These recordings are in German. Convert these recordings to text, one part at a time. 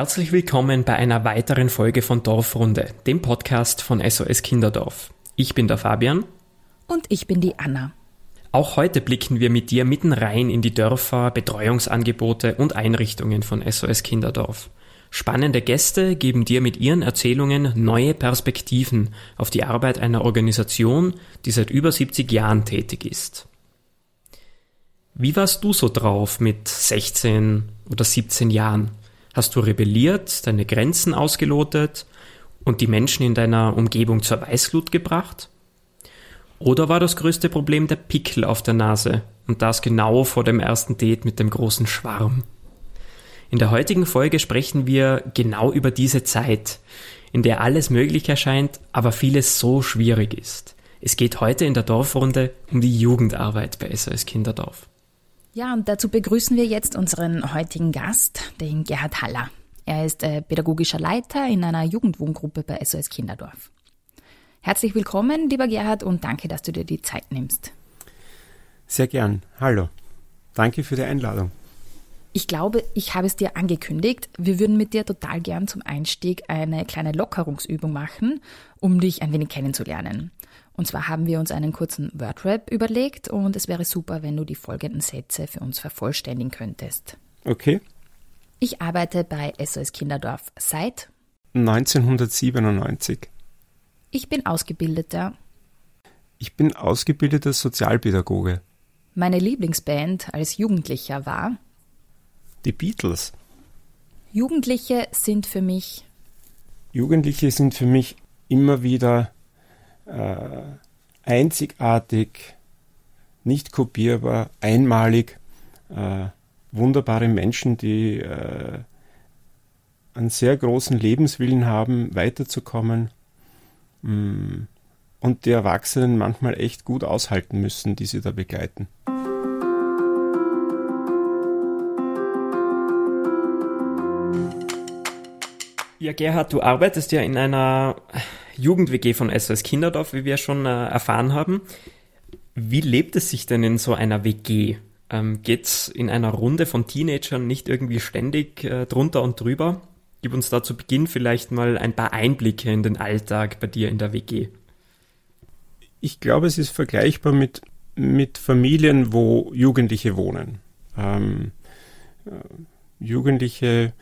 Herzlich willkommen bei einer weiteren Folge von Dorfrunde, dem Podcast von SOS Kinderdorf. Ich bin der Fabian. Und ich bin die Anna. Auch heute blicken wir mit dir mitten rein in die Dörfer, Betreuungsangebote und Einrichtungen von SOS Kinderdorf. Spannende Gäste geben dir mit ihren Erzählungen neue Perspektiven auf die Arbeit einer Organisation, die seit über 70 Jahren tätig ist. Wie warst du so drauf mit 16 oder 17 Jahren? Hast du rebelliert, deine Grenzen ausgelotet und die Menschen in deiner Umgebung zur Weißglut gebracht? Oder war das größte Problem der Pickel auf der Nase und das genau vor dem ersten Date mit dem großen Schwarm? In der heutigen Folge sprechen wir genau über diese Zeit, in der alles möglich erscheint, aber vieles so schwierig ist. Es geht heute in der Dorfrunde um die Jugendarbeit bei SOS Kinderdorf. Ja, und dazu begrüßen wir jetzt unseren heutigen Gast, den Gerhard Haller. Er ist äh, pädagogischer Leiter in einer Jugendwohngruppe bei SOS Kinderdorf. Herzlich willkommen, lieber Gerhard, und danke, dass du dir die Zeit nimmst. Sehr gern. Hallo. Danke für die Einladung. Ich glaube, ich habe es dir angekündigt. Wir würden mit dir total gern zum Einstieg eine kleine Lockerungsübung machen, um dich ein wenig kennenzulernen. Und zwar haben wir uns einen kurzen Wordrap überlegt und es wäre super, wenn du die folgenden Sätze für uns vervollständigen könntest. Okay. Ich arbeite bei SOS Kinderdorf seit 1997. Ich bin ausgebildeter. Ich bin ausgebildeter Sozialpädagoge. Meine Lieblingsband als Jugendlicher war Die Beatles. Jugendliche sind für mich Jugendliche sind für mich immer wieder äh, einzigartig, nicht kopierbar, einmalig, äh, wunderbare Menschen, die äh, einen sehr großen Lebenswillen haben, weiterzukommen mh, mm, und die Erwachsenen manchmal echt gut aushalten müssen, die sie da begleiten. Ja, Gerhard, du arbeitest ja in einer Jugend-WG von SOS Kinderdorf, wie wir schon äh, erfahren haben. Wie lebt es sich denn in so einer WG? Ähm, geht's in einer Runde von Teenagern nicht irgendwie ständig äh, drunter und drüber? Gib uns da zu Beginn vielleicht mal ein paar Einblicke in den Alltag bei dir in der WG. Ich glaube, es ist vergleichbar mit, mit Familien, wo Jugendliche wohnen. Ähm, äh, Jugendliche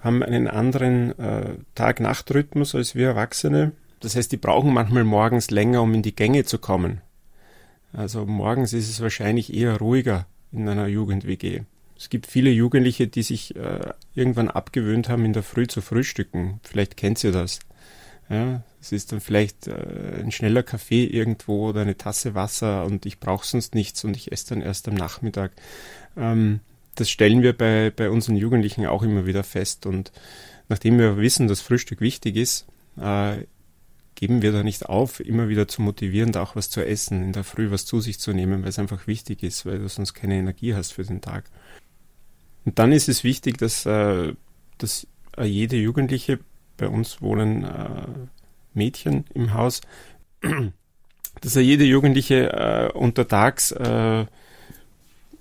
haben einen anderen äh, Tag-Nacht-Rhythmus als wir Erwachsene. Das heißt, die brauchen manchmal morgens länger, um in die Gänge zu kommen. Also morgens ist es wahrscheinlich eher ruhiger in einer Jugend-WG. Es gibt viele Jugendliche, die sich äh, irgendwann abgewöhnt haben, in der Früh zu frühstücken. Vielleicht kennt ihr das. Ja, es ist dann vielleicht äh, ein schneller Kaffee irgendwo oder eine Tasse Wasser und ich brauche sonst nichts und ich esse dann erst am Nachmittag. Ähm, das stellen wir bei, bei unseren Jugendlichen auch immer wieder fest. Und nachdem wir wissen, dass Frühstück wichtig ist, äh, geben wir da nicht auf, immer wieder zu motivieren, da auch was zu essen, in der Früh was zu sich zu nehmen, weil es einfach wichtig ist, weil du sonst keine Energie hast für den Tag. Und dann ist es wichtig, dass, äh, dass jede Jugendliche, bei uns wohnen äh, Mädchen im Haus, dass er jede Jugendliche äh, untertags äh,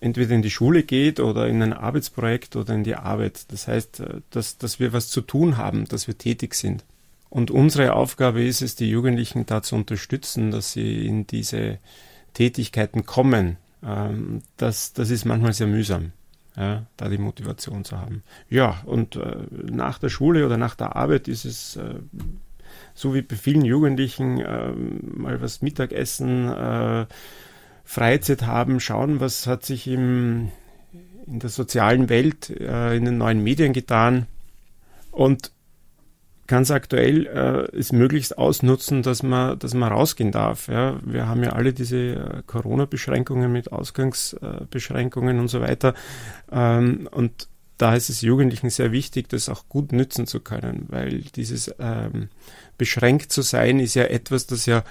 entweder in die Schule geht oder in ein Arbeitsprojekt oder in die Arbeit. Das heißt, äh, dass, dass wir was zu tun haben, dass wir tätig sind. Und unsere Aufgabe ist es, die Jugendlichen da zu unterstützen, dass sie in diese Tätigkeiten kommen. Ähm, das, das ist manchmal sehr mühsam, ja, da die Motivation zu haben. Ja, und äh, nach der Schule oder nach der Arbeit ist es äh, so wie bei vielen Jugendlichen äh, mal was Mittagessen, Freizeit haben, schauen, was hat sich im, in der sozialen Welt, äh, in den neuen Medien getan und ganz aktuell äh, es möglichst ausnutzen, dass man, dass man rausgehen darf. Ja. Wir haben ja alle diese äh, Corona-Beschränkungen mit Ausgangsbeschränkungen und so weiter. Ähm, und da ist es Jugendlichen sehr wichtig, das auch gut nützen zu können, weil dieses ähm, beschränkt zu sein ist ja etwas, das ja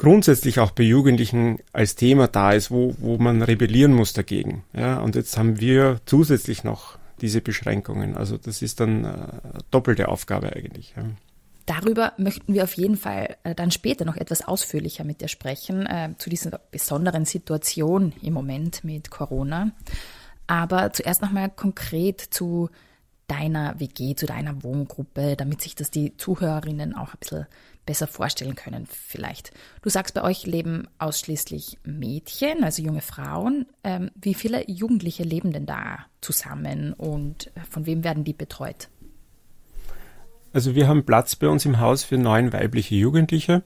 grundsätzlich auch bei Jugendlichen als Thema da ist, wo, wo man rebellieren muss dagegen. Ja, und jetzt haben wir zusätzlich noch diese Beschränkungen. Also das ist dann äh, doppelte Aufgabe eigentlich. Ja. Darüber möchten wir auf jeden Fall äh, dann später noch etwas ausführlicher mit dir sprechen, äh, zu dieser besonderen Situation im Moment mit Corona. Aber zuerst nochmal konkret zu deiner WG, zu deiner Wohngruppe, damit sich das die Zuhörerinnen auch ein bisschen besser vorstellen können vielleicht. Du sagst, bei euch leben ausschließlich Mädchen, also junge Frauen. Ähm, wie viele Jugendliche leben denn da zusammen und von wem werden die betreut? Also wir haben Platz bei uns im Haus für neun weibliche Jugendliche.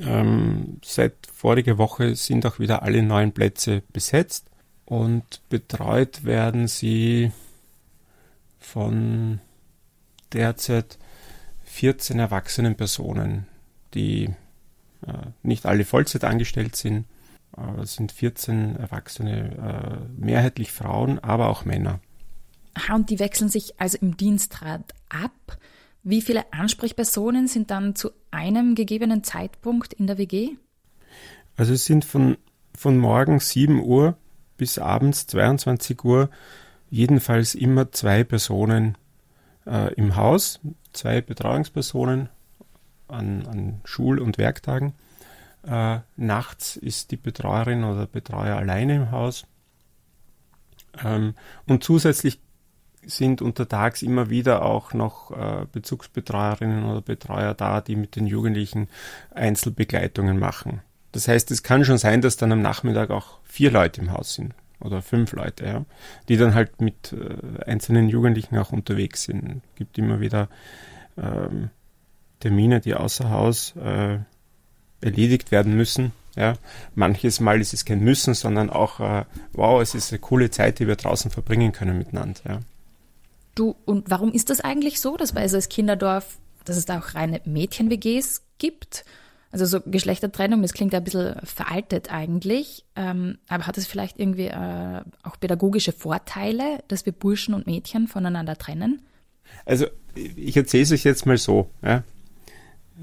Ähm, seit voriger Woche sind auch wieder alle neun Plätze besetzt und betreut werden sie von derzeit 14 erwachsenen Personen, die äh, nicht alle Vollzeit angestellt sind, aber es sind 14 Erwachsene, äh, mehrheitlich Frauen, aber auch Männer. Aha, und die wechseln sich also im Dienstrat ab. Wie viele Ansprechpersonen sind dann zu einem gegebenen Zeitpunkt in der WG? Also es sind von, von morgens 7 Uhr bis abends 22 Uhr jedenfalls immer zwei Personen äh, im Haus, zwei Betreuungspersonen an, an Schul- und Werktagen. Äh, nachts ist die Betreuerin oder Betreuer alleine im Haus. Ähm, und zusätzlich sind untertags immer wieder auch noch äh, Bezugsbetreuerinnen oder Betreuer da, die mit den Jugendlichen Einzelbegleitungen machen. Das heißt, es kann schon sein, dass dann am Nachmittag auch vier Leute im Haus sind oder fünf Leute, ja, die dann halt mit äh, einzelnen Jugendlichen auch unterwegs sind. Es gibt immer wieder ähm, Termine, die außer Haus äh, erledigt werden müssen. Ja, manches Mal ist es kein Müssen, sondern auch, äh, wow, es ist eine coole Zeit, die wir draußen verbringen können miteinander. Ja. Du, und warum ist das eigentlich so, dass bei SOS Kinderdorf, dass es da auch reine Mädchen-WGs gibt? Also so Geschlechtertrennung, das klingt ein bisschen veraltet eigentlich, ähm, aber hat es vielleicht irgendwie äh, auch pädagogische Vorteile, dass wir Burschen und Mädchen voneinander trennen? Also ich erzähle es euch jetzt mal so. Ja.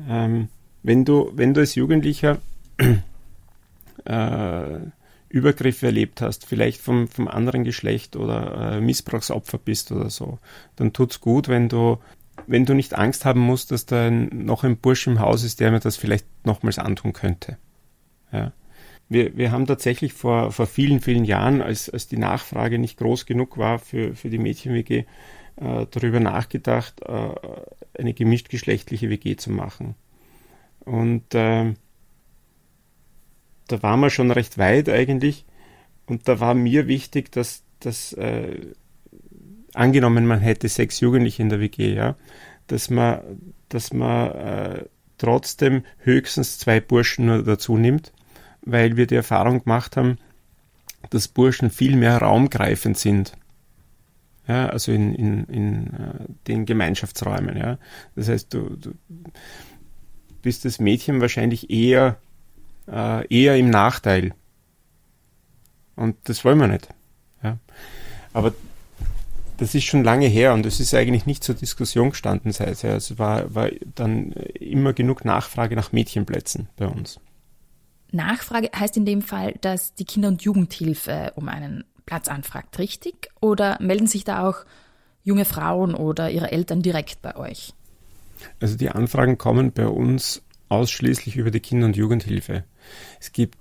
Ähm, wenn, du, wenn du als Jugendlicher äh, Übergriffe erlebt hast, vielleicht vom, vom anderen Geschlecht oder äh, Missbrauchsopfer bist oder so, dann tut's gut, wenn du wenn du nicht Angst haben musst, dass da noch ein Bursch im Haus ist, der mir das vielleicht nochmals antun könnte. Ja. Wir, wir haben tatsächlich vor, vor vielen, vielen Jahren, als, als die Nachfrage nicht groß genug war für, für die Mädchen-WG, äh, darüber nachgedacht, äh, eine gemischtgeschlechtliche WG zu machen. Und äh, da waren wir schon recht weit eigentlich. Und da war mir wichtig, dass, dass äh, angenommen, man hätte sechs Jugendliche in der WG, ja, dass man, dass man äh, trotzdem höchstens zwei Burschen nur dazu nimmt, weil wir die Erfahrung gemacht haben, dass Burschen viel mehr raumgreifend sind. Ja, also in, in, in äh, den Gemeinschaftsräumen. Ja. Das heißt, du, du bist das Mädchen wahrscheinlich eher, äh, eher im Nachteil. Und das wollen wir nicht. Ja. Aber das ist schon lange her und es ist eigentlich nicht zur Diskussion gestanden seither. Es war, war dann immer genug Nachfrage nach Mädchenplätzen bei uns. Nachfrage heißt in dem Fall, dass die Kinder- und Jugendhilfe um einen Platz anfragt, richtig? Oder melden sich da auch junge Frauen oder ihre Eltern direkt bei euch? Also die Anfragen kommen bei uns ausschließlich über die Kinder- und Jugendhilfe. Es gibt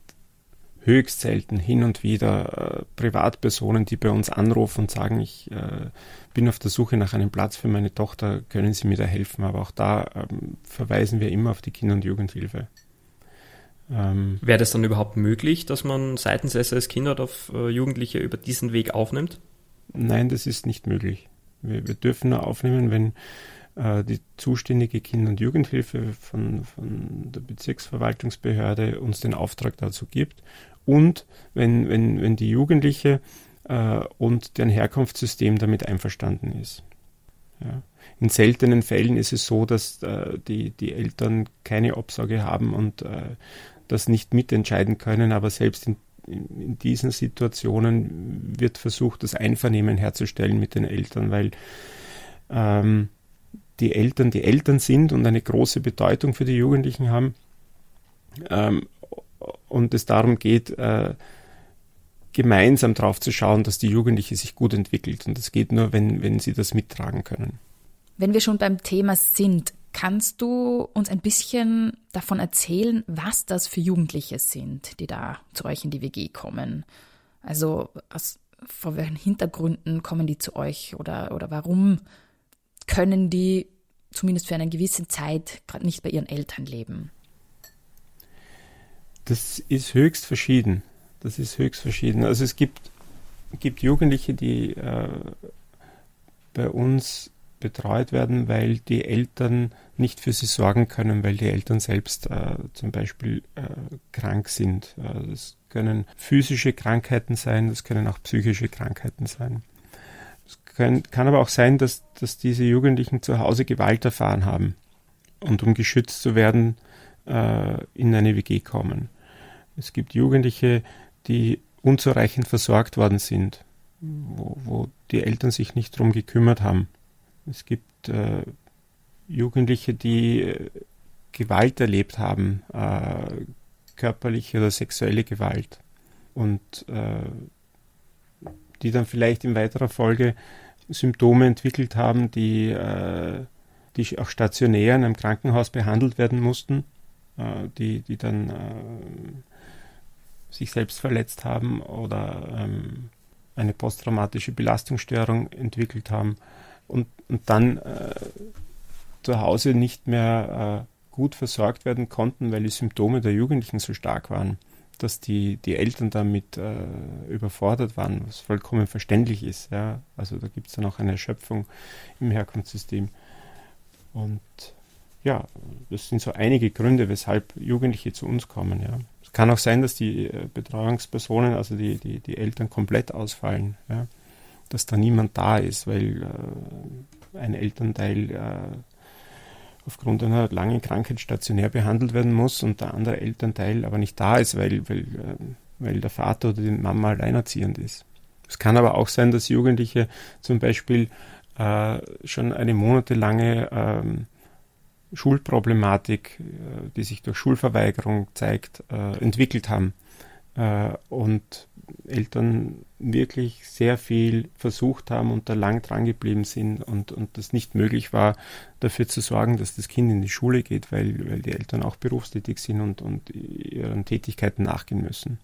höchst selten hin und wieder äh, Privatpersonen, die bei uns anrufen und sagen, ich äh, bin auf der Suche nach einem Platz für meine Tochter, können Sie mir da helfen? Aber auch da ähm, verweisen wir immer auf die Kinder- und Jugendhilfe. Ähm, Wäre das dann überhaupt möglich, dass man seitens SS Kinderdorf äh, Jugendliche über diesen Weg aufnimmt? Nein, das ist nicht möglich. Wir, wir dürfen nur aufnehmen, wenn die zuständige Kinder- und Jugendhilfe von, von der Bezirksverwaltungsbehörde uns den Auftrag dazu gibt und wenn, wenn, wenn die Jugendliche äh, und deren Herkunftssystem damit einverstanden ist. Ja. In seltenen Fällen ist es so, dass äh, die, die Eltern keine Obsorge haben und äh, das nicht mitentscheiden können, aber selbst in, in, in, diesen Situationen wird versucht, das Einvernehmen herzustellen mit den Eltern, weil ähm, die Eltern die Eltern sind und eine große Bedeutung für die Jugendlichen haben. Ähm, und es darum geht, äh, gemeinsam darauf zu schauen, dass die Jugendliche sich gut entwickelt. Und das geht nur, wenn, wenn sie das mittragen können. Wenn wir schon beim Thema sind, kannst du uns ein bisschen davon erzählen, was das für Jugendliche sind, die da zu euch in die WG kommen? Also aus vor welchen Hintergründen kommen die zu euch oder, oder warum können die zumindest für eine gewisse Zeit gerade nicht bei ihren Eltern leben? Das ist höchst verschieden. Das ist höchst verschieden. Also es gibt, gibt Jugendliche, die äh, bei uns betreut werden, weil die Eltern nicht für sie sorgen können, weil die Eltern selbst äh, zum Beispiel äh, krank sind. Äh, das können physische Krankheiten sein, das können auch psychische Krankheiten sein. Kann, kann aber auch sein, dass, dass diese Jugendlichen zu Hause Gewalt erfahren haben und um geschützt zu werden, äh, in eine WG kommen. Es gibt Jugendliche, die unzureichend versorgt worden sind, wo, wo die Eltern sich nicht darum gekümmert haben. Es gibt äh, Jugendliche, die äh, Gewalt erlebt haben, äh, körperliche oder sexuelle Gewalt. Und äh, die dann vielleicht in weiterer Folge Symptome entwickelt haben, die, äh, die auch stationär in einem Krankenhaus behandelt werden mussten, äh, die, die dann sich selbst verletzt haben oder ähm, eine posttraumatische Belastungsstörung entwickelt haben und, und dann äh, zu Hause nicht mehr äh, gut versorgt werden konnten, weil die Symptome der Jugendlichen so stark waren, dass die, die Eltern damit äh, überfordert waren, was vollkommen verständlich ist. Ja? Also da gibt es dann auch eine Erschöpfung im Herkunftssystem. Und ja, das sind so einige Gründe, weshalb Jugendliche zu uns kommen. Ja. Es kann auch sein, dass die äh, Betreuungspersonen, also die, die, die Eltern komplett ausfallen, ja. dass da niemand da ist, weil äh, ein Elternteil äh, aufgrund einer langen Krankheit stationär behandelt werden muss und der andere Elternteil aber nicht da ist, weil, weil, äh, weil der Vater oder die Mama alleinerziehend ist. Es kann aber auch sein, dass Jugendliche zum Beispiel äh, schon eine monatelange ähm, Schulproblematik, äh, die sich durch Schulverweigerung zeigt, äh, entwickelt haben. Äh, und Eltern wirklich sehr viel versucht haben und da lang dran geblieben sind und, und das nicht möglich war, dafür zu sorgen, dass das Kind in die Schule geht, weil, weil die Eltern auch berufstätig sind und, und ihren Tätigkeiten nachgehen müssen.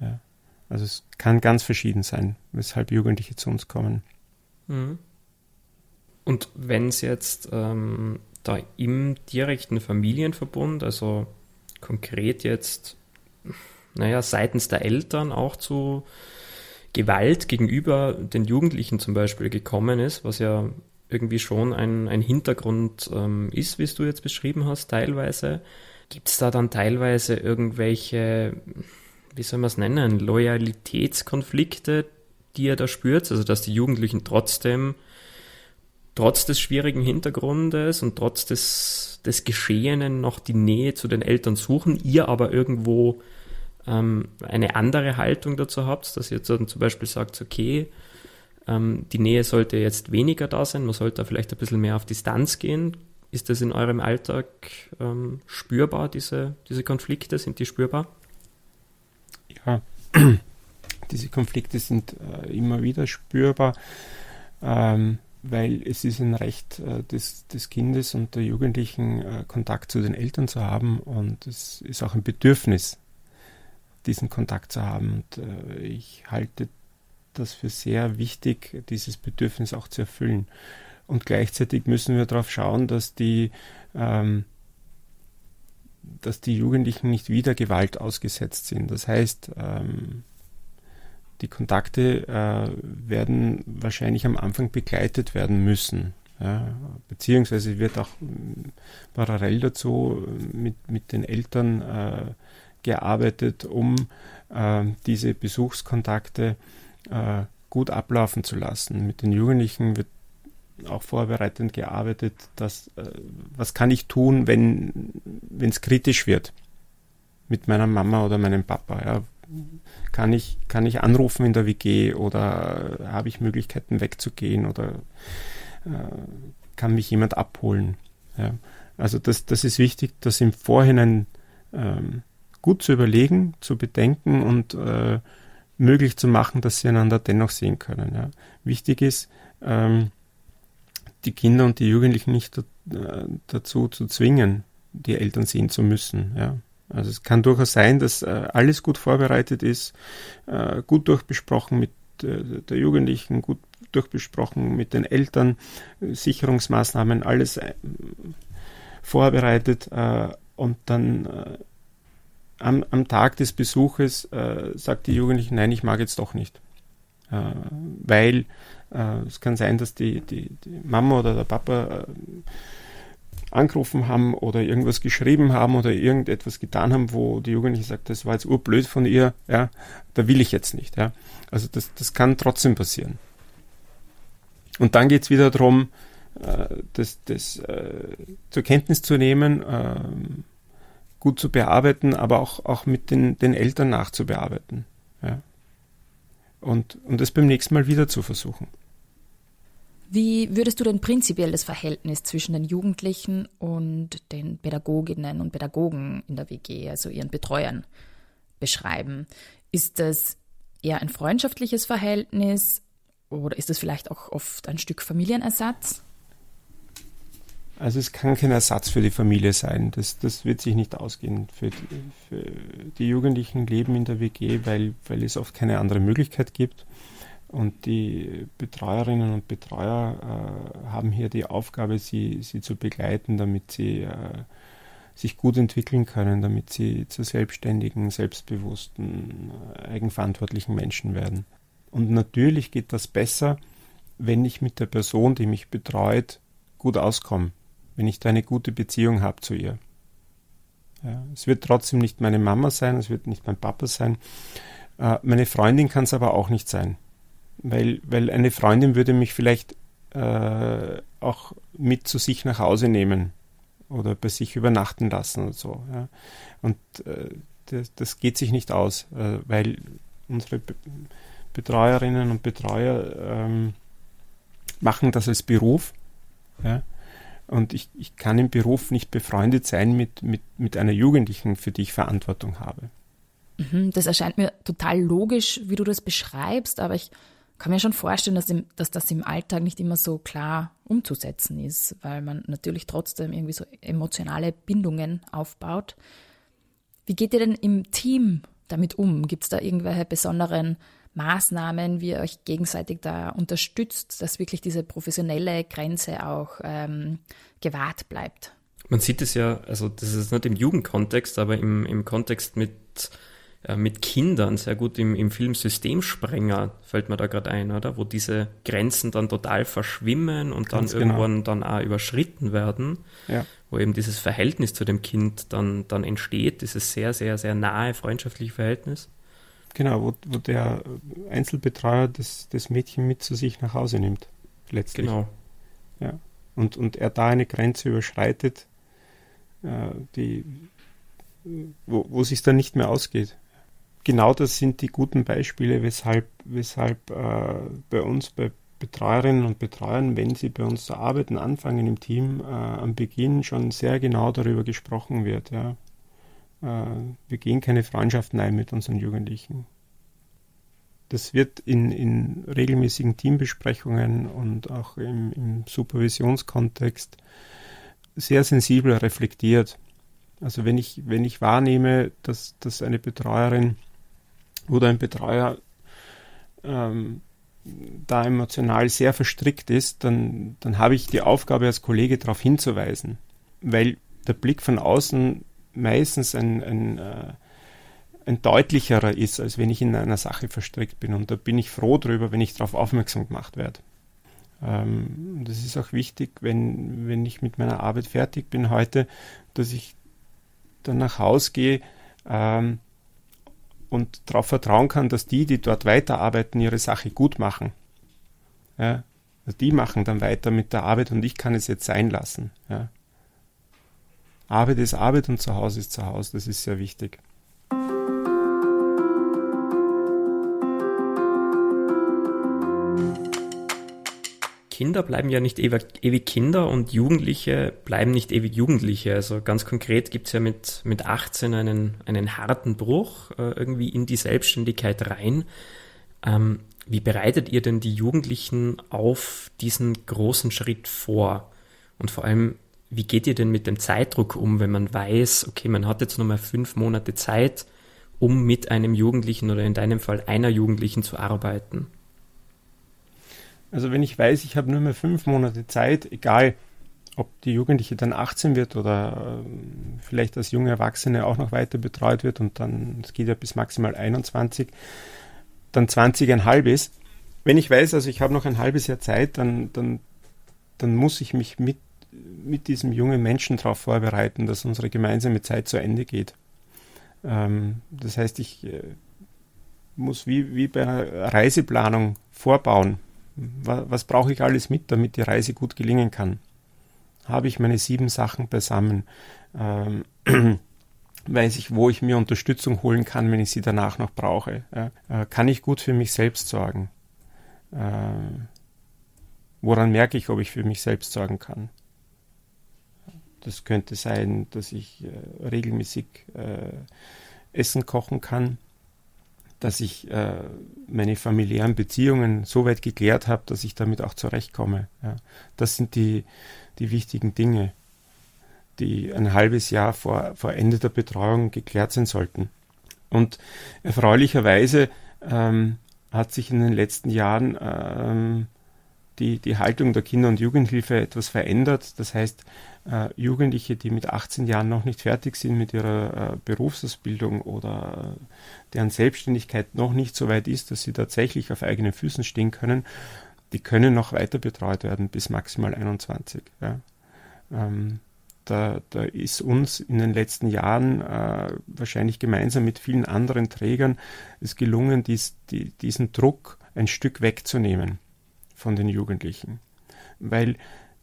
Ja. Also es kann ganz verschieden sein, weshalb Jugendliche zu uns kommen. Mhm. Und wenn es jetzt ähm, da im direkten Familienverbund, also konkret jetzt, naja, seitens der Eltern auch zu Gewalt gegenüber den Jugendlichen zum Beispiel gekommen ist, was ja irgendwie schon ein, ein Hintergrund ähm, ist, wie es du jetzt beschrieben hast, teilweise. Gibt es da dann teilweise irgendwelche, wie soll man es nennen, Loyalitätskonflikte, die ihr da spürt? Also dass die Jugendlichen trotzdem trotz des schwierigen Hintergrundes und trotz des, des Geschehenen noch die Nähe zu den Eltern suchen, ihr aber irgendwo ähm, eine andere Haltung dazu habt, dass ihr dann zum Beispiel sagt, okay, ähm, die Nähe sollte jetzt weniger da sein, man sollte vielleicht ein bisschen mehr auf Distanz gehen. Ist das in eurem Alltag ähm, spürbar, diese, diese Konflikte? Sind die spürbar? Ja, diese Konflikte sind äh, immer wieder spürbar. Ähm, weil es ist ein Recht äh, des, des Kindes und der Jugendlichen, äh, Kontakt zu den Eltern zu haben und es ist auch ein Bedürfnis, diesen Kontakt zu haben. Und äh, ich halte das für sehr wichtig, dieses Bedürfnis auch zu erfüllen. Und gleichzeitig müssen wir darauf schauen, dass die, ähm, dass die Jugendlichen nicht wieder Gewalt ausgesetzt sind. Das heißt, ähm, die Kontakte äh, werden wahrscheinlich am Anfang begleitet werden müssen. Ja, beziehungsweise wird auch äh, parallel dazu äh, mit, mit den Eltern äh, gearbeitet, um äh, diese Besuchskontakte äh, gut ablaufen zu lassen. Mit den Jugendlichen wird auch vorbereitend gearbeitet, dass, was kann ich tun, wenn es kritisch wird mit meiner Mama oder meinem Papa. Ja? kann ich, kann ich anrufen in der WG oder habe ich Möglichkeiten wegzugehen oder äh, kann mich jemand abholen. Ja. Also das, das ist wichtig, das im Vorhinein ähm, gut zu überlegen, zu bedenken und äh, möglich zu machen, dass sie einander dennoch sehen können. Ja. Wichtig ist, ähm, die Kinder und die Jugendlichen nicht dazu zu zwingen, die Eltern sehen zu müssen. Ja. Also es kann durchaus sein, dass äh, alles gut vorbereitet ist, äh, gut durchbesprochen mit der, der Jugendlichen gut durchbesprochen mit den Eltern, Sicherungsmaßnahmen, alles äh, vorbereitet äh, und dann äh, am, am, Tag des Besuches äh, sagt die Jugendliche, nein, ich mag jetzt doch nicht. Äh, weil äh, es kann sein, dass die, die, die, Mama oder der Papa angerufen haben oder irgendwas geschrieben haben oder irgendetwas getan haben, wo die Jugendliche sagt, das war jetzt urblöd von ihr, ja, da will ich jetzt nicht. Ja. Also das, das kann trotzdem passieren. Und dann geht es wieder darum, äh, das, das äh, zur Kenntnis zu nehmen, äh, gut zu bearbeiten, aber auch, auch mit den, den Eltern nachzubearbeiten. Ja. Und, und das beim nächsten Mal wieder zu versuchen. Wie würdest du denn prinzipiell das Verhältnis zwischen den Jugendlichen und den Pädagoginnen und Pädagogen in der WG, also ihren Betreuern, beschreiben? Ist das eher ein freundschaftliches Verhältnis oder ist das vielleicht auch oft ein Stück Familienersatz? Also es kann kein Ersatz für die Familie sein. Das, das wird sich nicht ausgehen. Für die, für die Jugendlichen leben in der WG, weil, weil es oft keine andere Möglichkeit gibt. Und die Betreuerinnen und Betreuer äh, haben hier die Aufgabe, sie, sie zu begleiten, damit sie äh, sich gut entwickeln können, damit sie zu selbstständigen, selbstbewussten, äh, eigenverantwortlichen Menschen werden. Und natürlich geht das besser, wenn ich mit der Person, die mich betreut, gut auskomme, wenn ich da eine gute Beziehung habe zu ihr. Ja, es wird trotzdem nicht meine Mama sein, es wird nicht mein Papa sein. Äh, meine Freundin kann es aber auch nicht sein weil, weil eine Freundin würde mich vielleicht äh, auch mit zu sich nach Hause nehmen oder bei sich übernachten lassen und so. Ja. Und äh, das, das, geht sich nicht aus, äh, weil unsere Be Betreuerinnen und Betreuer ähm, machen das als Beruf. Ja. Und ich, ich kann im Beruf nicht befreundet sein mit, mit, mit einer Jugendlichen, für die ich Verantwortung habe. Mhm, das erscheint mir total logisch, wie du das beschreibst, aber ich kann mir schon vorstellen, dass, im, dass das im Alltag nicht immer so klar umzusetzen ist, weil man natürlich trotzdem irgendwie so emotionale Bindungen aufbaut. Wie geht ihr denn im Team damit um? Gibt es da irgendwelche besonderen Maßnahmen, wie ihr euch gegenseitig da unterstützt, dass wirklich diese professionelle Grenze auch ähm, gewahrt bleibt? Man sieht es ja, also das ist nicht im Jugendkontext, aber im, im Kontext mit äh, mit Kindern sehr gut im, im Film Systemsprenger, fällt mir da gerade ein, oder? Wo diese Grenzen dann total verschwimmen und Ganz dann genau. irgendwann dann auch überschritten werden. Ja. Wo eben dieses Verhältnis zu dem Kind dann, dann entsteht, dieses sehr, sehr, sehr nahe freundschaftliche Verhältnis. Genau, wo, wo der Einzelbetreuer das, das Mädchen mit zu sich nach Hause nimmt, letztlich. Genau. Ja. Und, und er da eine Grenze überschreitet, äh, die, wo, wo sich dann nicht mehr ausgeht genau das sind die guten Beispiele, weshalb, weshalb äh, bei uns, bei Betreuerinnen und Betreuern, wenn sie bei uns zu arbeiten anfangen im Team, äh, am Beginn schon sehr genau darüber gesprochen wird. Ja. Äh, wir gehen keine Freundschaften ein mit unseren Jugendlichen. Das wird in, in regelmäßigen Teambesprechungen und auch im, im Supervisionskontext sehr sensibel reflektiert. Also wenn ich, wenn ich wahrnehme, dass, dass eine Betreuerin oder ein Betreuer ähm, da emotional sehr verstrickt ist, dann, dann habe ich die Aufgabe als Kollege darauf hinzuweisen, weil der Blick von außen meistens ein, ein, äh, ein deutlicherer ist, als wenn ich in einer Sache verstrickt bin. Und da bin ich froh drüber, wenn ich darauf aufmerksam gemacht werde. Ähm, das ist auch wichtig, wenn, wenn ich mit meiner Arbeit fertig bin heute, dass ich dann nach Hause gehe ähm, und darauf vertrauen kann, dass die, die dort weiterarbeiten, ihre Sache gut machen. Ja, also die machen dann weiter mit der Arbeit und ich kann es jetzt sein lassen. Ja. Arbeit ist Arbeit und zu Hause ist zu Hause, das ist sehr wichtig. Kinder bleiben ja nicht ewig, Kinder und Jugendliche bleiben nicht ewig Jugendliche. Also ganz konkret gibt es ja mit, mit 18 einen, einen harten Bruch äh, irgendwie in die Selbstständigkeit rein. Ähm, wie bereitet ihr denn die Jugendlichen auf diesen großen Schritt vor? Und vor allem, wie geht ihr denn mit dem Zeitdruck um, wenn man weiß, okay, man hat jetzt nochmal fünf Monate Zeit, um mit einem Jugendlichen oder in deinem Fall einer Jugendlichen zu arbeiten? Also wenn ich weiß, ich habe nur mehr fünf Monate Zeit, egal ob die Jugendliche dann 18 wird oder äh, vielleicht als junge Erwachsene auch noch weiter betreut wird und dann, es geht ja bis maximal 21, dann 20,5 ist. Wenn ich weiß, also ich habe noch ein halbes Jahr Zeit, dann, dann, dann muss ich mich mit, mit diesem jungen Menschen darauf vorbereiten, dass unsere gemeinsame Zeit zu Ende geht. Ähm, das heißt, ich äh, muss wie, wie bei einer Reiseplanung vorbauen. Was, was brauche ich alles mit, damit die Reise gut gelingen kann? habe ich meine sieben Sachen beisammen. Ähm, weiß ich, wo ich mir Unterstützung holen kann, wenn ich sie danach noch brauche. Äh, kann ich gut für mich selbst sorgen? Äh, woran merke ich, ob ich für mich selbst sorgen kann? Das könnte sein, dass ich äh, regelmäßig äh, Essen kochen kann, dass ich äh, meine familiären Beziehungen so weit geklärt habe, dass ich damit auch zurechtkomme. Ja. Das sind die, die wichtigen Dinge, die ein halbes Jahr vor, vor Ende der Betreuung geklärt sein sollten. Und erfreulicherweise ähm, hat sich in den letzten Jahren ähm, die, die Haltung der Kinder- und Jugendhilfe etwas verändert. Das heißt, äh, Jugendliche, die mit 18 Jahren noch nicht fertig sind mit ihrer äh, Berufsausbildung oder äh, deren Selbstständigkeit noch nicht so weit ist, dass sie tatsächlich auf eigenen Füßen stehen können, die können noch weiter betreut werden bis maximal 21. Ja. Ähm, da, da, ist uns in den letzten Jahren äh, wahrscheinlich gemeinsam mit vielen anderen Trägern es gelungen, dies, die, diesen Druck ein Stück wegzunehmen von den Jugendlichen. Weil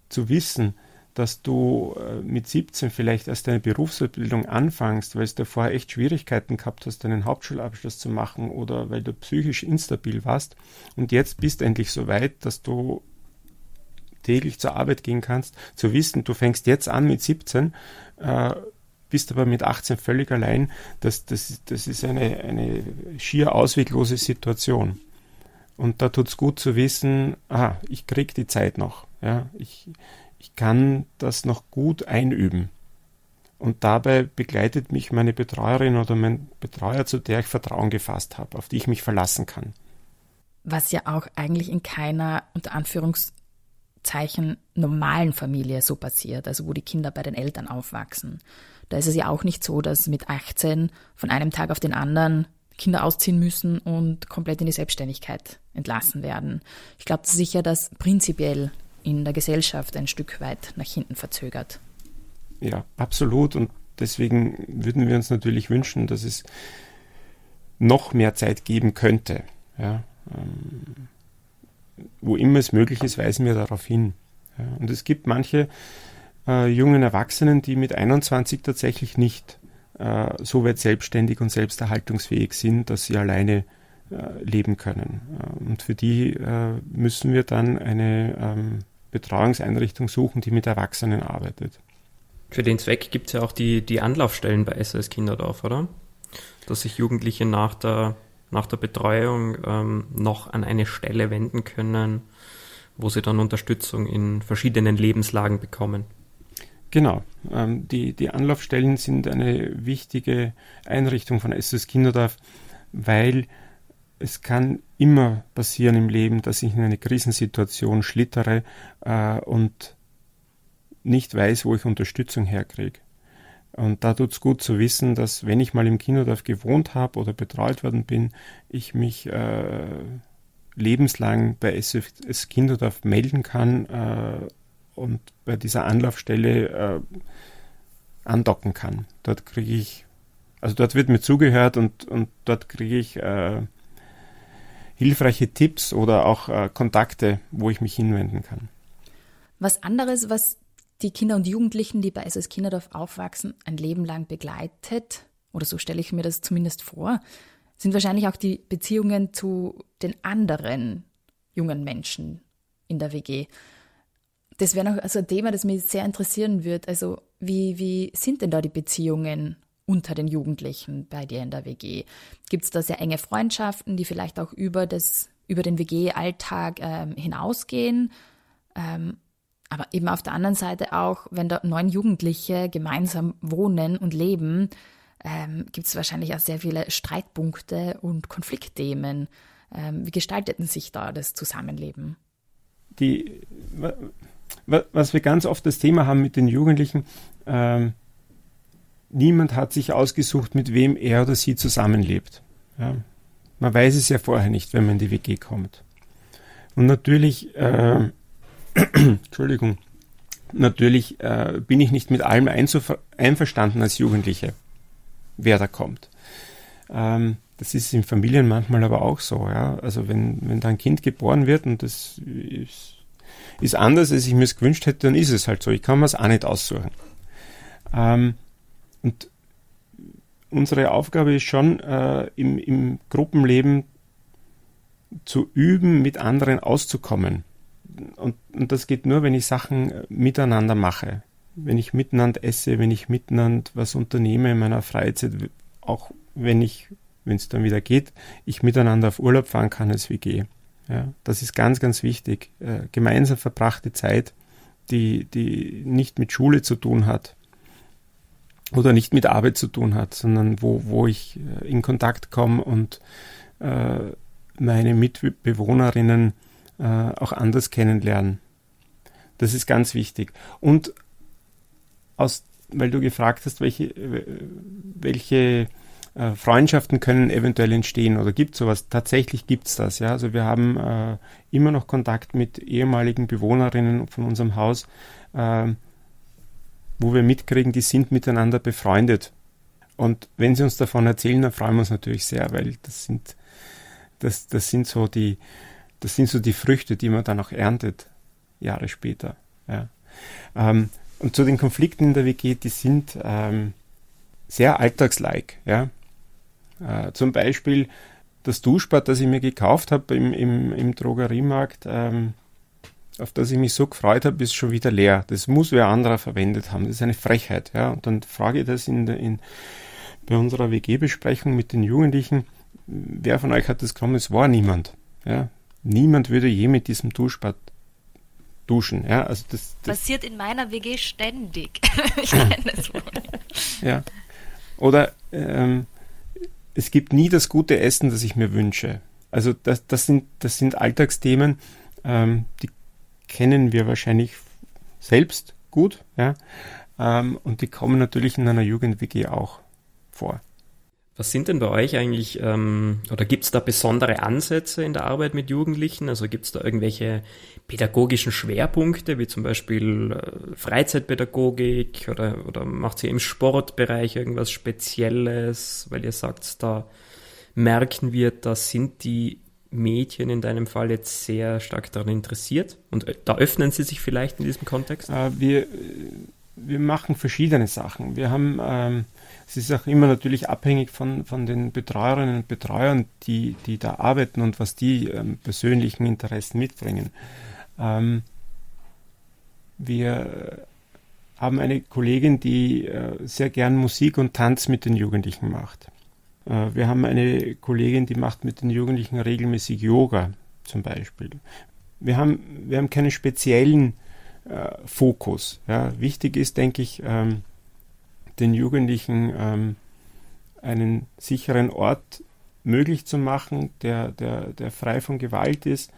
zu wissen, dass du äh, mit 17 vielleicht erst deine Berufsausbildung anfängst, weil du davor echt Schwierigkeiten gehabt hast, deinen Hauptschulabschluss zu machen oder weil du psychisch instabil warst und jetzt bist endlich so weit, dass du täglich zur Arbeit gehen kannst, zu wissen, du fängst jetzt an mit 17, äh, bist aber mit 18 völlig allein, das, das, das ist eine, eine schier ausweglose Situation. Und da tut es gut zu wissen, ah, ich krieg die Zeit noch. Ja, ich, ich kann das noch gut einüben. Und dabei begleitet mich meine Betreuerin oder mein Betreuer, zu der ich Vertrauen gefasst habe, auf die ich mich verlassen kann. Was ja auch eigentlich in keiner, unter Anführungszeichen, normalen Familie so passiert, also wo die Kinder bei den Eltern aufwachsen. Da ist es ja auch nicht so, dass mit 18 von einem Tag auf den anderen Kinder ausziehen müssen und komplett in die Selbstständigkeit entlassen werden. Ich glaube sicher, dass prinzipiell in der Gesellschaft ein Stück weit nach hinten verzögert. Ja, absolut. Und deswegen würden wir uns natürlich wünschen, dass es noch mehr Zeit geben könnte. Ja, ähm, wo immer es möglich ist, weisen wir darauf hin. Ja, und es gibt manche äh, jungen Erwachsenen, die mit 21 tatsächlich nicht äh, so weit selbstständig und selbsterhaltungsfähig sind, dass sie alleine äh, leben können. Äh, und für die äh, müssen wir dann eine ähm, Betreuungseinrichtung suchen, die mit Erwachsenen arbeitet. Für den Zweck gibt es ja auch die, die Anlaufstellen bei SOS Kinderdorf, oder? Dass sich Jugendliche nach der, nach der Betreuung ähm, noch an eine Stelle wenden können, wo sie dann Unterstützung in verschiedenen Lebenslagen bekommen. Genau. Ähm, die, die Anlaufstellen sind eine wichtige Einrichtung von SOS Kinderdorf, weil es kann immer passieren im Leben, dass ich in eine Krisensituation schlittere äh, und nicht weiß, wo ich Unterstützung herkriege. Und da tut es gut zu wissen, dass wenn ich mal im Kinderdorf gewohnt habe oder betreut worden bin, ich mich äh, lebenslang bei SS Kinderdorf melden kann äh, und bei dieser Anlaufstelle äh, andocken kann. Dort kriege ich, also dort wird mir zugehört und, und dort kriege ich äh, hilfreiche Tipps oder auch äh, Kontakte, wo ich mich hinwenden kann. Was anderes, was die Kinder und Jugendlichen, die bei SOS Kinderdorf aufwachsen, ein Leben lang begleitet, oder so stelle ich mir das zumindest vor, sind wahrscheinlich auch die Beziehungen zu den anderen jungen Menschen in der WG. Das wäre noch also ein Thema, das mich sehr interessieren würde. Also wie, wie sind denn da die Beziehungen unter den Jugendlichen bei dir in der WG? Gibt es da sehr enge Freundschaften, die vielleicht auch über, das, über den WG-Alltag ähm, hinausgehen? Ähm, aber eben auf der anderen Seite auch, wenn da neun Jugendliche gemeinsam wohnen und leben, ähm, gibt es wahrscheinlich auch sehr viele Streitpunkte und Konfliktthemen. Ähm, wie gestalteten sich da das Zusammenleben? die, was wir ganz oft das Thema haben mit den Jugendlichen, ähm, niemand hat sich ausgesucht, mit wem er oder sie zusammenlebt. Ja. Man weiß es ja vorher nicht, wenn man in die WG kommt. Und natürlich, äh, Entschuldigung, natürlich äh, bin ich nicht mit allem einverstanden als Jugendliche, wer da kommt. Ähm, das ist in Familien manchmal aber auch so. Ja? Also wenn, wenn da ein Kind geboren wird und das ist, ist anders, als ich mir es gewünscht hätte, dann ist es halt so. Ich kann mir es auch nicht aussuchen. Ähm, und unsere Aufgabe ist schon, äh, im, im Gruppenleben zu üben, mit anderen auszukommen. Und, und das geht nur, wenn ich Sachen miteinander mache. Wenn ich miteinander esse, wenn ich miteinander was unternehme in meiner Freizeit, auch wenn ich wenn es dann wieder geht, ich miteinander auf Urlaub fahren kann als WG. Ja, das ist ganz, ganz wichtig. Äh, gemeinsam verbrachte Zeit, die, die nicht mit Schule zu tun hat oder nicht mit Arbeit zu tun hat, sondern wo, wo ich äh, in Kontakt komme und äh, meine Mitbewohnerinnen äh, auch anders kennenlernen. Das ist ganz wichtig. Und aus, weil du gefragt hast, welche, welche äh, Freundschaften können eventuell entstehen oder gibt sowas. Tatsächlich gibt es das. Ja? Also wir haben äh, immer noch Kontakt mit ehemaligen Bewohnerinnen von unserem Haus, äh, wo wir mitkriegen, die sind miteinander befreundet. Und wenn sie uns davon erzählen, dann freuen wir uns natürlich sehr, weil das sind, das, das sind so die, das sind so die Früchte, die man dann auch erntet, Jahre später. Ja. Ähm, und zu den Konflikten in der WG, die sind ähm, sehr alltagslike. Ja. Äh, zum Beispiel das Duschbad, das ich mir gekauft habe im, im, im Drogeriemarkt, ähm, auf das ich mich so gefreut habe, ist schon wieder leer. Das muss wer anderer verwendet haben. Das ist eine Frechheit. Ja. Und dann frage ich das in, in, bei unserer WG-Besprechung mit den Jugendlichen, wer von euch hat das gekommen? Es war niemand. Ja. Niemand würde je mit diesem Duschbad duschen. Ja. Also das, das Passiert in meiner WG ständig. ich kenne es wohl. Ja. Oder ähm, es gibt nie das gute Essen, das ich mir wünsche. Also das, das, sind, das sind Alltagsthemen, ähm, die kennen wir wahrscheinlich selbst gut, ja, ähm, und die kommen natürlich in einer Jugend-WG auch vor. Was sind denn bei euch eigentlich, ähm, oder gibt es da besondere Ansätze in der Arbeit mit Jugendlichen? Also gibt es da irgendwelche pädagogischen Schwerpunkte, wie zum Beispiel äh, Freizeitpädagogik oder, oder macht ihr im Sportbereich irgendwas Spezielles, weil ihr sagt, da merken wir, da sind die Mädchen in deinem Fall jetzt sehr stark daran interessiert und äh, da öffnen sie sich vielleicht in diesem Kontext? Äh, wir, wir machen verschiedene Sachen. Wir haben ähm, es ist auch immer natürlich abhängig von, von den Betreuerinnen und Betreuern, die, die da arbeiten und was die ähm, persönlichen Interessen mitbringen. Ähm, wir haben eine Kollegin, die äh, sehr gern Musik und Tanz mit den Jugendlichen macht. Äh, wir haben eine Kollegin, die macht mit den Jugendlichen regelmäßig Yoga zum Beispiel. Wir haben, wir haben keinen speziellen äh, Fokus. Ja. Wichtig ist, denke ich, ähm, den Jugendlichen ähm, einen sicheren Ort möglich zu machen, der, der, der frei von Gewalt ist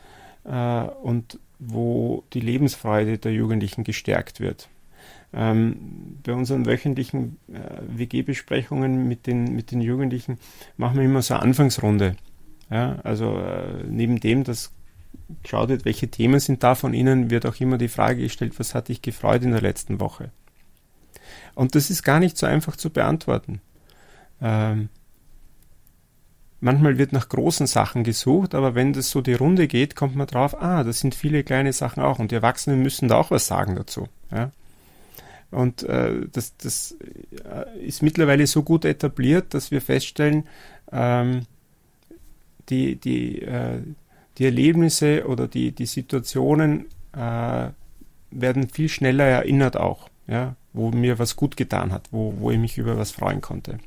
äh, und wo die Lebensfreude der Jugendlichen gestärkt wird. Ähm, bei unseren wöchentlichen äh, WG-Besprechungen mit den, mit den Jugendlichen machen wir immer so eine Anfangsrunde. Ja, also äh, neben dem, dass geschaut wird, welche Themen sind da von Ihnen, wird auch immer die Frage gestellt, was hat dich gefreut in der letzten Woche? Und das ist gar nicht so einfach zu beantworten. Ähm, manchmal wird nach großen Sachen gesucht, aber wenn das so die Runde geht, kommt man drauf, ah, das sind viele kleine Sachen auch und die Erwachsenen müssen da auch was sagen dazu. Ja? Und äh, das, das äh, ist mittlerweile so gut etabliert, dass wir feststellen, ähm, die, die, äh, die Erlebnisse oder die, die Situationen äh, werden viel schneller erinnert auch. Ja? wo mir was gut getan hat, wo, wo ich mich über was freuen konnte.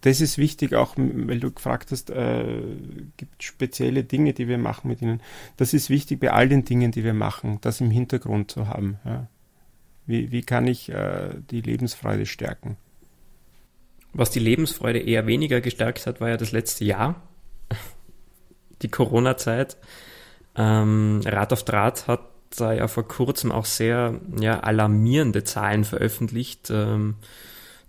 Das ist wichtig, auch weil du gefragt hast, äh, gibt spezielle Dinge, die wir machen mit ihnen. Das ist wichtig bei all den Dingen, die wir machen, das im Hintergrund zu haben. Ja. Wie, wie kann ich äh, die Lebensfreude stärken? Was die Lebensfreude eher weniger gestärkt hat, war ja das letzte Jahr, die Corona-Zeit. Ähm, Rat auf Draht hat da ja vor kurzem auch sehr ja, alarmierende Zahlen veröffentlicht. Ähm,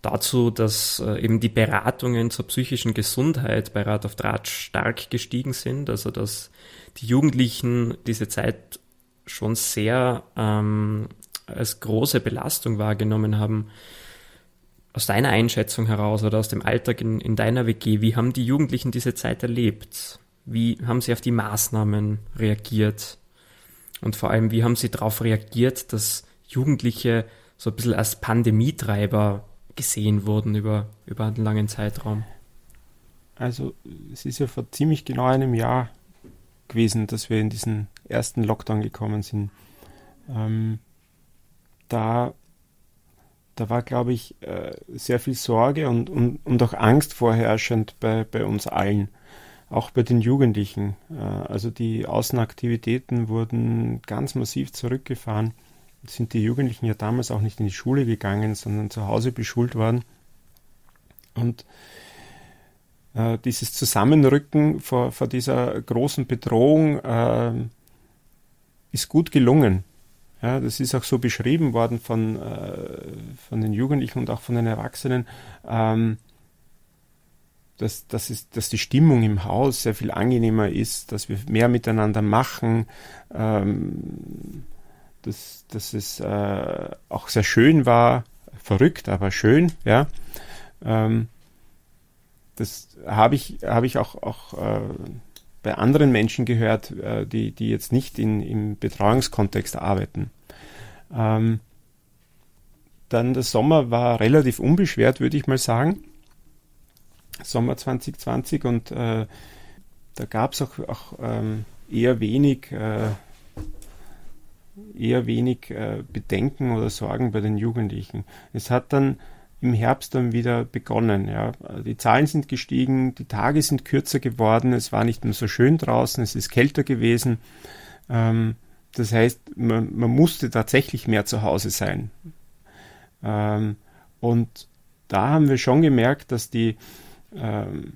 dazu, dass äh, eben die Beratungen zur psychischen Gesundheit bei Rat auf Draht stark gestiegen sind, also dass die Jugendlichen diese Zeit schon sehr ähm, als große Belastung wahrgenommen haben. Aus deiner Einschätzung heraus oder aus dem Alltag in, in deiner WG, wie haben die Jugendlichen diese Zeit erlebt? Wie haben sie auf die Maßnahmen reagiert? Und vor allem, wie haben sie darauf reagiert, dass Jugendliche so ein bisschen als Pandemietreiber gesehen wurden über, über einen langen Zeitraum? Also es ist ja vor ziemlich genau einem Jahr gewesen, dass wir in diesen ersten Lockdown gekommen sind. Ähm, da, da war, glaube ich, äh, sehr viel Sorge und, und, und auch Angst vorherrschend bei, bei uns allen, auch bei den Jugendlichen. Äh, also die Außenaktivitäten wurden ganz massiv zurückgefahren. Sind die Jugendlichen ja damals auch nicht in die Schule gegangen, sondern zu Hause beschult worden. Und äh, dieses Zusammenrücken vor, vor dieser großen Bedrohung äh, ist gut gelungen. Ja, das ist auch so beschrieben worden von, äh, von den Jugendlichen und auch von den Erwachsenen, ähm, dass, dass, ist, dass die Stimmung im Haus sehr viel angenehmer ist, dass wir mehr miteinander machen, ähm, dass, dass es äh, auch sehr schön war, verrückt, aber schön, ja. Ähm, das habe ich, habe ich auch, auch äh, bei anderen Menschen gehört, äh, die, die jetzt nicht in, im Betreuungskontext arbeiten. Ähm, dann der Sommer war relativ unbeschwert, würde ich mal sagen. Sommer 2020 und äh, da gab es auch, auch ähm, eher wenig, äh, eher wenig äh, Bedenken oder Sorgen bei den Jugendlichen. Es hat dann im Herbst dann wieder begonnen. Ja. Die Zahlen sind gestiegen, die Tage sind kürzer geworden, es war nicht mehr so schön draußen, es ist kälter gewesen. Ähm, das heißt, man, man, musste tatsächlich mehr zu Hause sein. Ähm, und da haben wir schon gemerkt, dass die, ähm,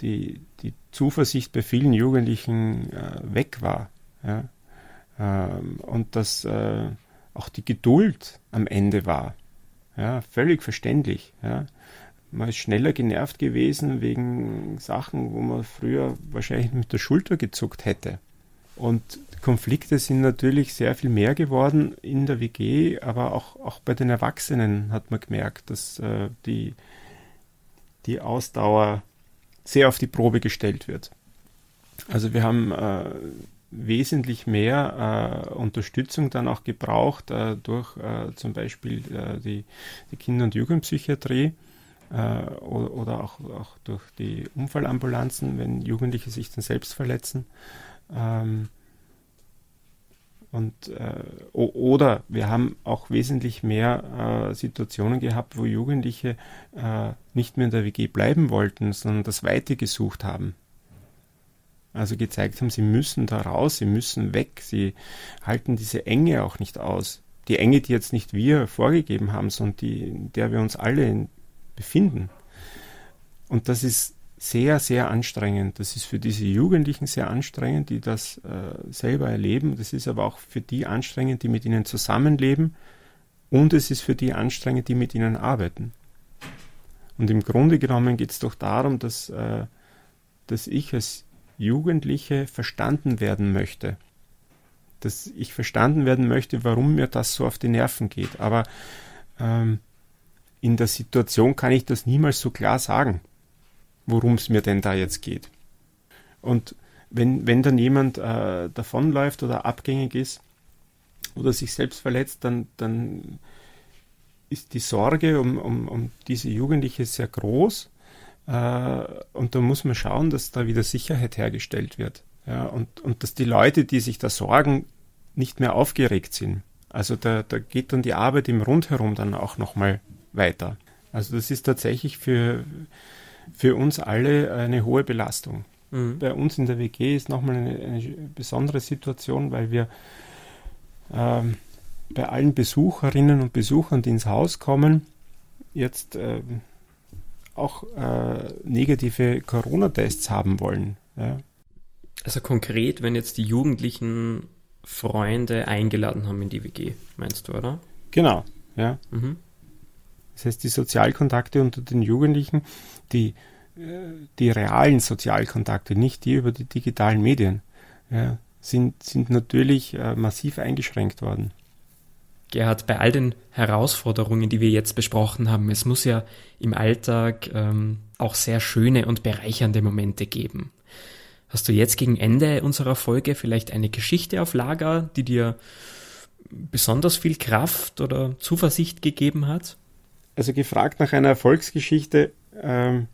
die, die Zuversicht bei vielen Jugendlichen äh, weg war. Ja. Ähm, und dass äh, auch die Geduld am Ende war. Ja, völlig verständlich. Ja. Man ist schneller genervt gewesen wegen Sachen, wo man früher wahrscheinlich mit der Schulter gezuckt hätte. Und Konflikte sind natürlich sehr viel mehr geworden in der WG, aber auch, auch bei den Erwachsenen hat man gemerkt, dass äh, die, die Ausdauer sehr auf die Probe gestellt wird. Also wir haben äh, wesentlich mehr äh, Unterstützung dann auch gebraucht äh, durch äh, zum Beispiel äh, die, die Kinder- und Jugendpsychiatrie äh, oder, oder auch, auch, durch die Unfallambulanzen, wenn Jugendliche sich dann selbst verletzen. Ähm, und, äh, oder wir haben auch wesentlich mehr Situationen gehabt, wo Jugendliche nicht mehr in der WG bleiben wollten, sondern das Weite gesucht haben also gezeigt haben, sie müssen da raus, sie müssen weg, sie halten diese Enge auch nicht aus. Die Enge, die jetzt nicht wir vorgegeben haben, sondern die, in der wir uns alle befinden. Und das ist sehr, sehr anstrengend. Das ist für diese Jugendlichen sehr anstrengend, die das äh, selber erleben. Das ist aber auch für die anstrengend, die mit ihnen zusammenleben. Und es ist für die anstrengend, die mit ihnen arbeiten. Und im Grunde genommen geht es doch darum, dass, äh, dass ich als Jugendliche verstanden werden möchte. Dass ich verstanden werden möchte, warum mir das so auf die Nerven geht. Aber ähm, in der Situation kann ich das niemals so klar sagen, worum es mir denn da jetzt geht. Und wenn, wenn dann jemand äh, davonläuft oder abgängig ist oder sich selbst verletzt, dann, dann ist die Sorge um, um, um diese Jugendliche sehr groß äh, und da muss man schauen, dass da wieder Sicherheit hergestellt wird. Ja, und, und dass die Leute, die sich da sorgen, nicht mehr aufgeregt sind. Also da, da geht dann die Arbeit im Rundherum dann auch nochmal weiter. Also das ist tatsächlich für, für uns alle eine hohe Belastung. Mhm. Bei uns in der WG ist nochmal eine, eine besondere Situation, weil wir ähm, bei allen Besucherinnen und Besuchern, die ins Haus kommen, jetzt äh, auch äh, negative Corona-Tests haben wollen. Ja. Also konkret, wenn jetzt die Jugendlichen Freunde eingeladen haben in die WG, meinst du, oder? Genau, ja. Mhm. Das heißt, die Sozialkontakte unter den Jugendlichen, die, äh, die realen Sozialkontakte, nicht die über die digitalen Medien, ja, sind, sind natürlich äh, massiv eingeschränkt worden. Gerhard, bei all den Herausforderungen, die wir jetzt besprochen haben, es muss ja im Alltag ähm, auch sehr schöne und bereichernde Momente geben. Hast du jetzt gegen Ende unserer Folge vielleicht eine Geschichte auf Lager, die dir besonders viel Kraft oder Zuversicht gegeben hat? Also gefragt nach einer Erfolgsgeschichte ähm,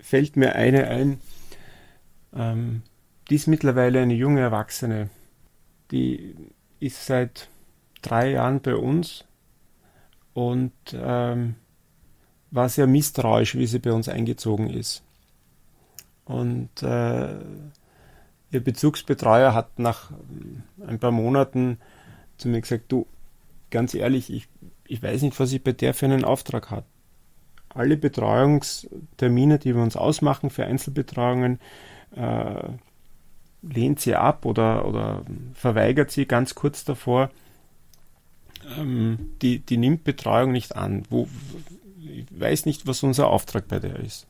fällt mir eine ein. Ähm, die ist mittlerweile eine junge Erwachsene. Die ist seit drei Jahren bei uns und ähm, war sehr misstrauisch, wie sie bei uns eingezogen ist. Und äh, ihr Bezugsbetreuer hat nach ein paar Monaten zu mir gesagt, du, ganz ehrlich, ich, ich weiß nicht, was ich bei der für einen Auftrag habe. Alle Betreuungstermine, die wir uns ausmachen für Einzelbetreuungen, äh, lehnt sie ab oder, oder verweigert sie ganz kurz davor. Ähm, die, die nimmt Betreuung nicht an. Wo, ich weiß nicht, was unser Auftrag bei der ist.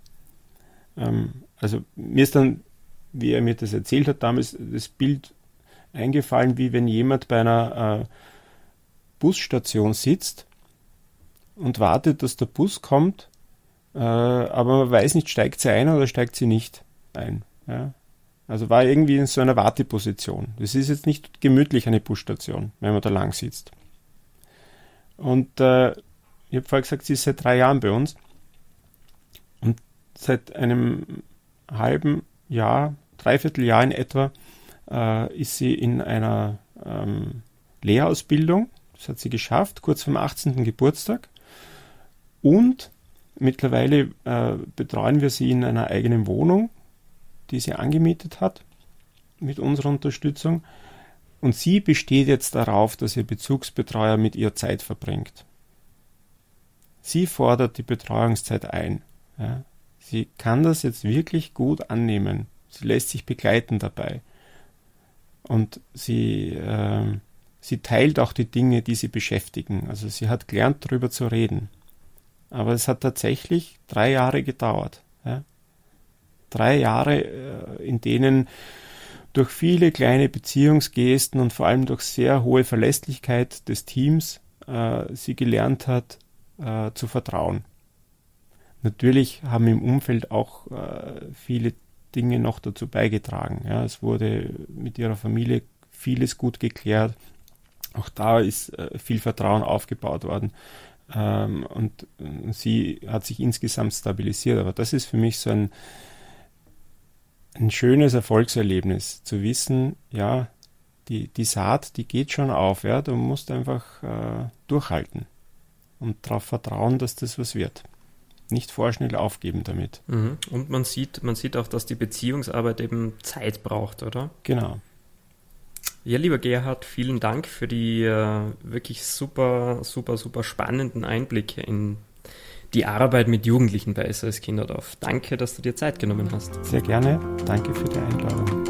Ähm, also mir ist dann, wie er mir das erzählt hat, damals das Bild eingefallen, wie wenn jemand bei einer äh, Busstation sitzt und wartet, dass der Bus kommt, äh, aber man weiß nicht, steigt sie ein oder steigt sie nicht ein. Ja? Also war irgendwie in so einer Warteposition. Das ist jetzt nicht gemütlich eine Busstation, wenn man da lang sitzt. Und äh, ich habe vorher gesagt, sie ist seit drei Jahren bei uns. Und seit einem halben Jahr, dreiviertel Jahr in etwa, äh, ist sie in einer ähm, Lehrausbildung. Das hat sie geschafft, kurz vom 18. Geburtstag. Und mittlerweile äh, betreuen wir sie in einer eigenen Wohnung, die sie angemietet hat, mit unserer Unterstützung. Und sie besteht jetzt darauf, dass ihr Bezugsbetreuer mit ihr Zeit verbringt. Sie fordert die Betreuungszeit ein. Ja. Sie kann das jetzt wirklich gut annehmen. Sie lässt sich begleiten dabei. Und sie, äh, sie teilt auch die Dinge, die sie beschäftigen. Also sie hat gelernt, darüber zu reden. Aber es hat tatsächlich drei Jahre gedauert. Ja. Drei Jahre, äh, in denen durch viele kleine Beziehungsgesten und vor allem durch sehr hohe Verlässlichkeit des Teams äh, sie gelernt hat äh, zu vertrauen. Natürlich haben im Umfeld auch äh, viele Dinge noch dazu beigetragen. Ja, es wurde mit ihrer Familie vieles gut geklärt. Auch da ist äh, viel Vertrauen aufgebaut worden. Ähm, und, sie hat sich insgesamt stabilisiert. Aber das ist für mich so ein, ein schönes Erfolgserlebnis, zu wissen, ja, die, die Saat, die geht schon auf, ja, du musst einfach äh, durchhalten und darauf vertrauen, dass das was wird. Nicht vorschnell aufgeben damit. Mhm. Und man sieht, man sieht auch, dass die Beziehungsarbeit eben Zeit braucht, oder? Genau. Ja, lieber Gerhard, vielen Dank für die äh, wirklich super, super, super spannenden Einblicke in die Arbeit mit Jugendlichen bei SOS Kinderdorf. Danke, dass du dir Zeit genommen hast. Sehr gerne. Danke für die Einladung.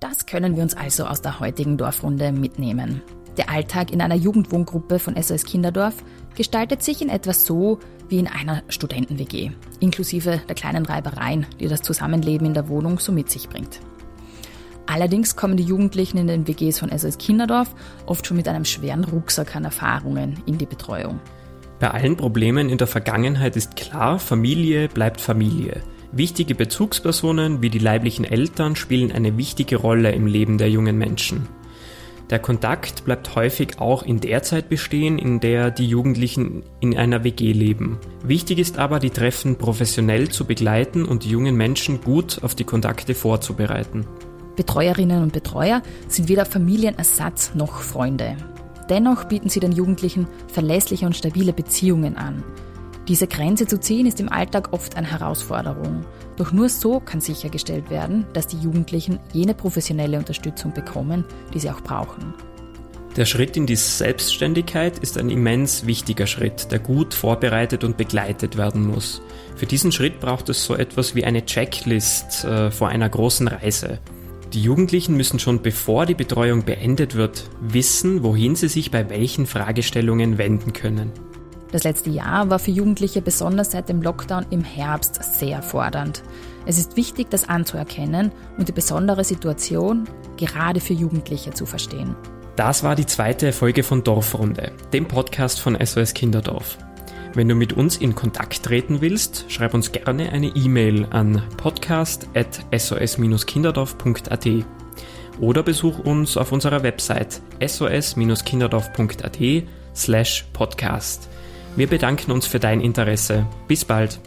Das können wir uns also aus der heutigen Dorfrunde mitnehmen. Der Alltag in einer Jugendwohngruppe von SOS Kinderdorf gestaltet sich in etwas so wie in einer Studenten-WG, inklusive der kleinen Reibereien, die das Zusammenleben in der Wohnung so mit sich bringt. Allerdings kommen die Jugendlichen in den WGs von SOS Kinderdorf oft schon mit einem schweren Rucksack an Erfahrungen in die Betreuung. Bei allen Problemen in der Vergangenheit ist klar, Familie bleibt Familie. Wichtige Bezugspersonen wie die leiblichen Eltern spielen eine wichtige Rolle im Leben der jungen Menschen. Der Kontakt bleibt häufig auch in der Zeit bestehen, in der die Jugendlichen in einer WG leben. Wichtig ist aber, die Treffen professionell zu begleiten und die jungen Menschen gut auf die Kontakte vorzubereiten. Betreuerinnen und Betreuer sind weder Familienersatz noch Freunde. Dennoch bieten sie den Jugendlichen verlässliche und stabile Beziehungen an. Diese Grenze zu ziehen ist im Alltag oft eine Herausforderung. Doch nur so kann sichergestellt werden, dass die Jugendlichen jene professionelle Unterstützung bekommen, die sie auch brauchen. Der Schritt in die Selbstständigkeit ist ein immens wichtiger Schritt, der gut vorbereitet und begleitet werden muss. Für diesen Schritt braucht es so etwas wie eine Checklist äh, vor einer großen Reise. Die Jugendlichen müssen schon bevor die Betreuung beendet wird, wissen, wohin sie sich bei welchen Fragestellungen wenden können. Das letzte Jahr war für Jugendliche besonders seit dem Lockdown im Herbst sehr fordernd. Es ist wichtig, das anzuerkennen und die besondere Situation gerade für Jugendliche zu verstehen. Das war die zweite Folge von Dorfrunde, dem Podcast von SOS Kinderdorf. Wenn du mit uns in Kontakt treten willst, schreib uns gerne eine E-Mail an podcast.sos-kinderdorf.at oder besuch uns auf unserer Website sos-kinderdorf.at slash podcast. Wir bedanken uns für dein Interesse. Bis bald.